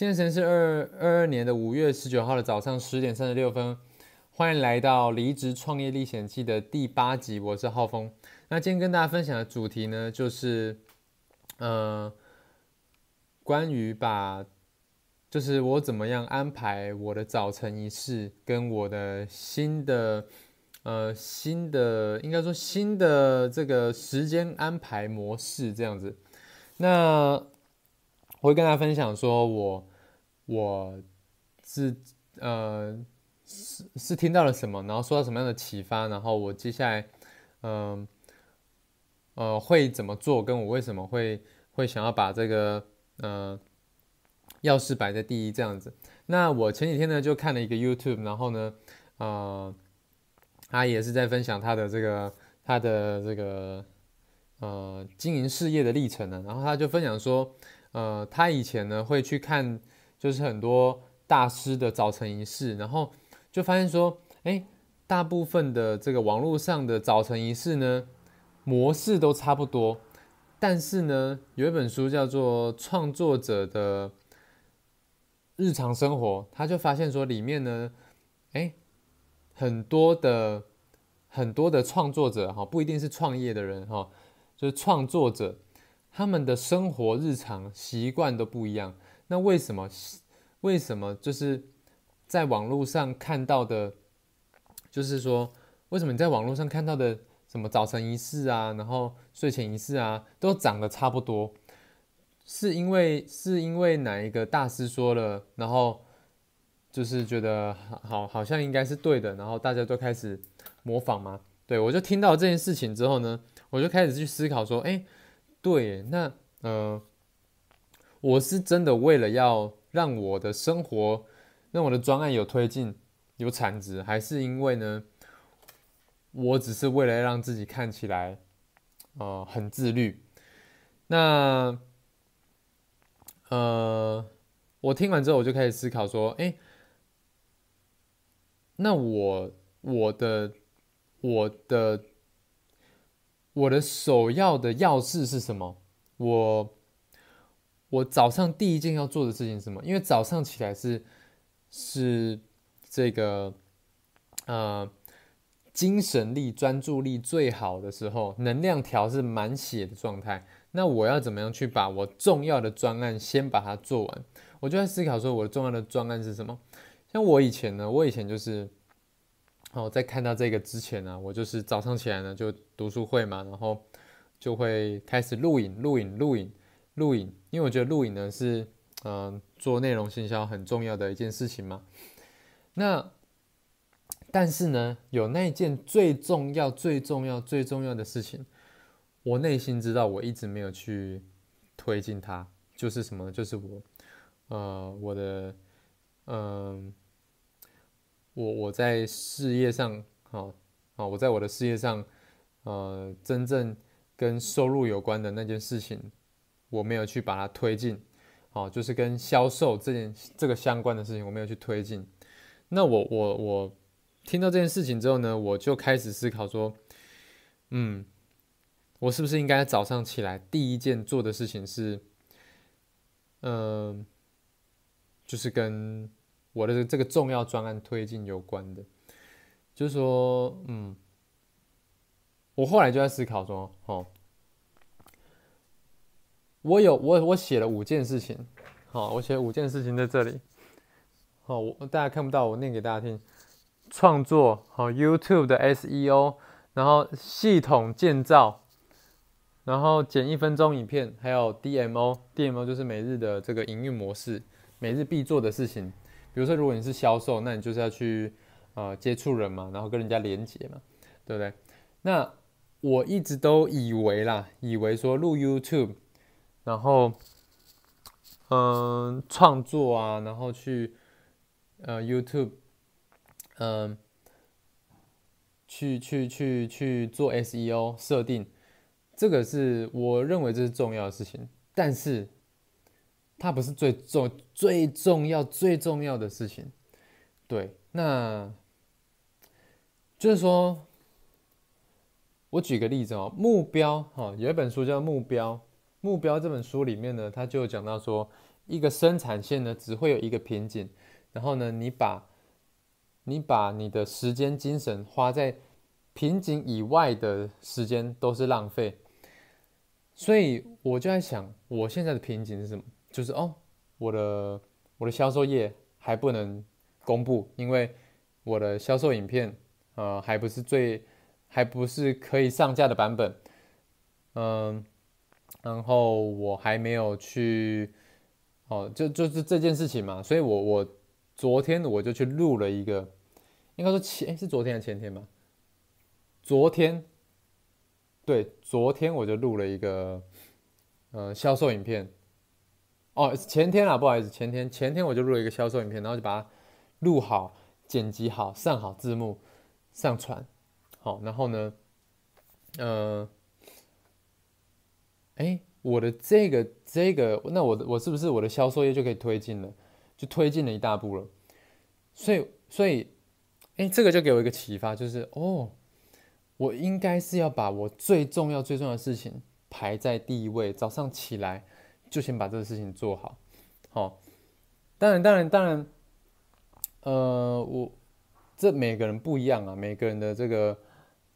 现在时间是二二二年的五月十九号的早上十点三十六分，欢迎来到《离职创业历险记》的第八集，我是浩峰。那今天跟大家分享的主题呢，就是呃，关于把，就是我怎么样安排我的早晨仪式，跟我的新的呃新的应该说新的这个时间安排模式这样子。那我会跟大家分享，说我我是呃是是听到了什么，然后受到什么样的启发，然后我接下来嗯呃会怎么做，跟我为什么会会想要把这个呃钥匙摆在第一这样子。那我前几天呢就看了一个 YouTube，然后呢呃他也是在分享他的这个他的这个呃经营事业的历程呢，然后他就分享说。呃，他以前呢会去看，就是很多大师的早晨仪式，然后就发现说，哎，大部分的这个网络上的早晨仪式呢，模式都差不多。但是呢，有一本书叫做《创作者的日常生活》，他就发现说，里面呢，哎，很多的很多的创作者哈，不一定是创业的人哈，就是创作者。他们的生活日常习惯都不一样，那为什么？为什么就是在网络上看到的，就是说，为什么你在网络上看到的什么早晨仪式啊，然后睡前仪式啊，都长得差不多？是因为是因为哪一个大师说了，然后就是觉得好好像应该是对的，然后大家都开始模仿吗？对我就听到这件事情之后呢，我就开始去思考说，哎。对，那呃，我是真的为了要让我的生活，让我的专案有推进、有产值，还是因为呢，我只是为了让自己看起来，呃，很自律。那呃，我听完之后，我就开始思考说，哎，那我我的我的。我的首要的要事是什么？我我早上第一件要做的事情是什么？因为早上起来是是这个呃精神力、专注力最好的时候，能量条是满血的状态。那我要怎么样去把我重要的专案先把它做完？我就在思考说，我重要的专案是什么？像我以前呢，我以前就是。哦，在看到这个之前呢，我就是早上起来呢就读书会嘛，然后就会开始录影、录影、录影、录影，因为我觉得录影呢是嗯做内容行销很重要的一件事情嘛。那但是呢，有那一件最重要、最重要、最重要的事情，我内心知道我一直没有去推进它，就是什么？就是我呃我的嗯。我我在事业上，好，好，我在我的事业上，呃，真正跟收入有关的那件事情，我没有去把它推进，好，就是跟销售这件这个相关的事情，我没有去推进。那我我我听到这件事情之后呢，我就开始思考说，嗯，我是不是应该早上起来第一件做的事情是，嗯，就是跟。我的这个重要专案推进有关的，就是说，嗯，我后来就在思考说，哦，我有我我写了五件事情，好，我写五件事情在这里，好，我大家看不到，我念给大家听，创作好 YouTube 的 SEO，然后系统建造，然后剪一分钟影片，还有 DMO，DMO 就是每日的这个营运模式，每日必做的事情。比如说，如果你是销售，那你就是要去呃接触人嘛，然后跟人家连接嘛，对不对？那我一直都以为啦，以为说录 YouTube，然后嗯创作啊，然后去呃 YouTube，嗯去去去去做 SEO 设定，这个是我认为这是重要的事情，但是。它不是最重、最重要、最重要的事情，对。那就是说，我举个例子哦，目标哈，有一本书叫《目标》，《目标》这本书里面呢，它就讲到说，一个生产线呢，只会有一个瓶颈，然后呢，你把，你把你的时间、精神花在瓶颈以外的时间都是浪费。所以我就在想，我现在的瓶颈是什么？就是哦，我的我的销售业还不能公布，因为我的销售影片，呃，还不是最，还不是可以上架的版本，嗯，然后我还没有去。哦，就就是这件事情嘛，所以我我昨天我就去录了一个，应该说前是昨天还是前天吧？昨天，对，昨天我就录了一个呃销售影片。哦，前天啊，不好意思，前天前天我就录了一个销售影片，然后就把它录好、剪辑好、上好字幕、上传。好，然后呢，呃，哎。我的这个这个，那我我是不是我的销售业就可以推进了？就推进了一大步了。所以所以，哎，这个就给我一个启发，就是哦，我应该是要把我最重要最重要的事情排在第一位，早上起来就先把这个事情做好。好，当然当然当然，呃，我这每个人不一样啊，每个人的这个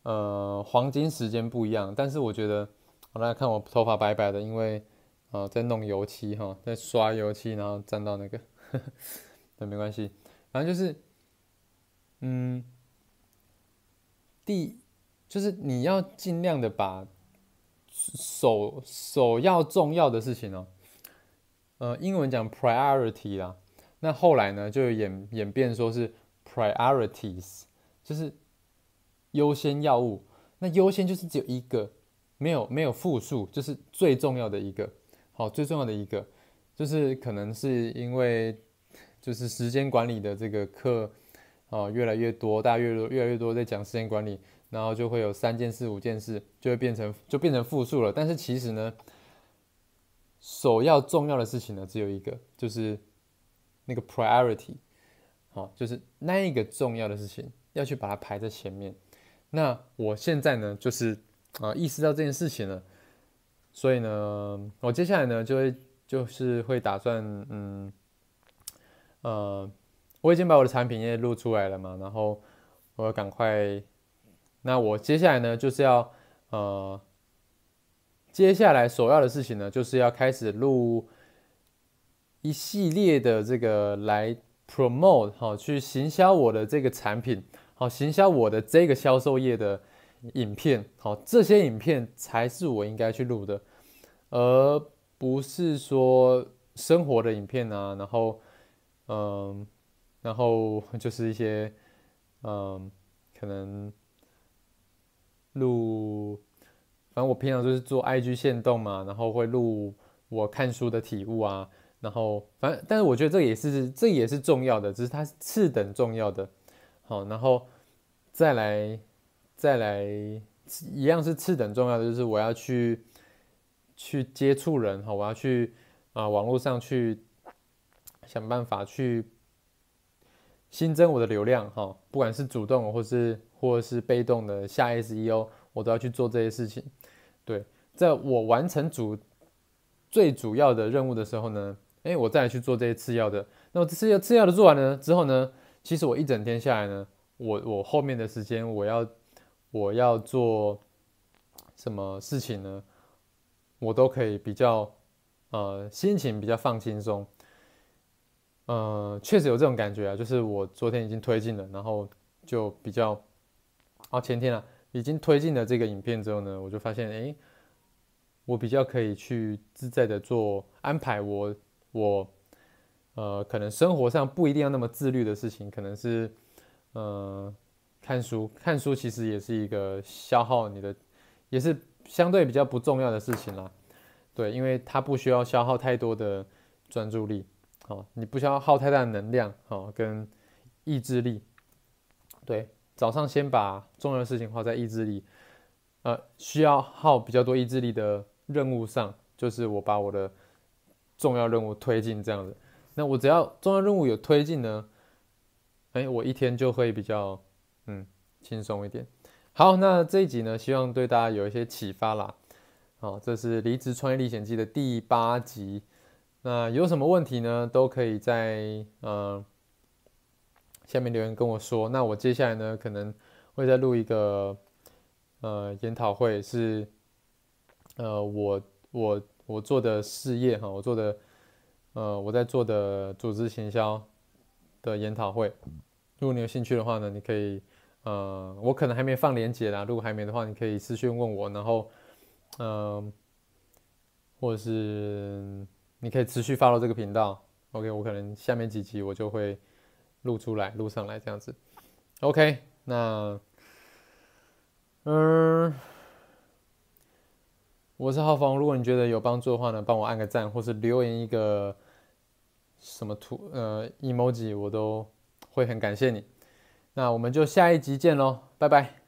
呃黄金时间不一样，但是我觉得。好，大家看我头发白白的，因为啊在弄油漆哈，在刷油漆，然后沾到那个，那没关系，反正就是，嗯，第就是你要尽量的把首首要重要的事情哦，呃，英文讲 priority 啦，那后来呢就演演变说是 priorities，就是优先要务，那优先就是只有一个。没有没有复数，就是最重要的一个，好，最重要的一个，就是可能是因为就是时间管理的这个课，哦，越来越多，大家越多越来越多在讲时间管理，然后就会有三件事、五件事，就会变成就变成复数了。但是其实呢，首要重要的事情呢，只有一个，就是那个 priority，好，就是那一个重要的事情要去把它排在前面。那我现在呢，就是。啊，意识到这件事情了，所以呢，我接下来呢就会就是会打算，嗯，呃，我已经把我的产品也录出来了嘛，然后我要赶快，那我接下来呢就是要，呃，接下来首要的事情呢就是要开始录一系列的这个来 promote 好，去行销我的这个产品，好，行销我的这个销售业的。影片好，这些影片才是我应该去录的，而不是说生活的影片啊。然后，嗯，然后就是一些，嗯，可能录，反正我平常就是做 IG 线动嘛，然后会录我看书的体悟啊。然后，反正，但是我觉得这也是这也是重要的，只是它是次等重要的。好，然后再来。再来一样是次等重要的，就是我要去去接触人哈，我要去啊网络上去想办法去新增我的流量哈，不管是主动或是或是被动的下 SEO，我都要去做这些事情。对，在我完成主最主要的任务的时候呢，哎，我再来去做这些次要的。那么次要次要的做完了之后呢，其实我一整天下来呢，我我后面的时间我要。我要做什么事情呢？我都可以比较，呃，心情比较放轻松。呃，确实有这种感觉啊，就是我昨天已经推进了，然后就比较，啊，前天啊，已经推进了这个影片之后呢，我就发现，哎，我比较可以去自在的做安排，我我，呃，可能生活上不一定要那么自律的事情，可能是，呃。看书，看书其实也是一个消耗你的，也是相对比较不重要的事情啦。对，因为它不需要消耗太多的专注力，好，你不需要耗太大的能量，好，跟意志力。对，早上先把重要的事情花在意志力，呃，需要耗比较多意志力的任务上，就是我把我的重要任务推进这样子。那我只要重要任务有推进呢，哎，我一天就会比较。嗯，轻松一点。好，那这一集呢，希望对大家有一些启发啦。好，这是《离职创业历险记》的第八集。那有什么问题呢？都可以在呃下面留言跟我说。那我接下来呢，可能会再录一个呃研讨会，是呃我我我做的事业哈，我做的呃我在做的组织行销的研讨会。如果你有兴趣的话呢，你可以呃我可能还没放链接啦，如果还没的话，你可以私讯问我，然后嗯。或者是你可以持续 follow 这个频道，OK，我可能下面几集我就会录出来、录上来这样子，OK，那嗯，我是浩峰，如果你觉得有帮助的话呢，帮我按个赞，或是留言一个什么图呃 emoji，我都会很感谢你。那我们就下一集见喽，拜拜。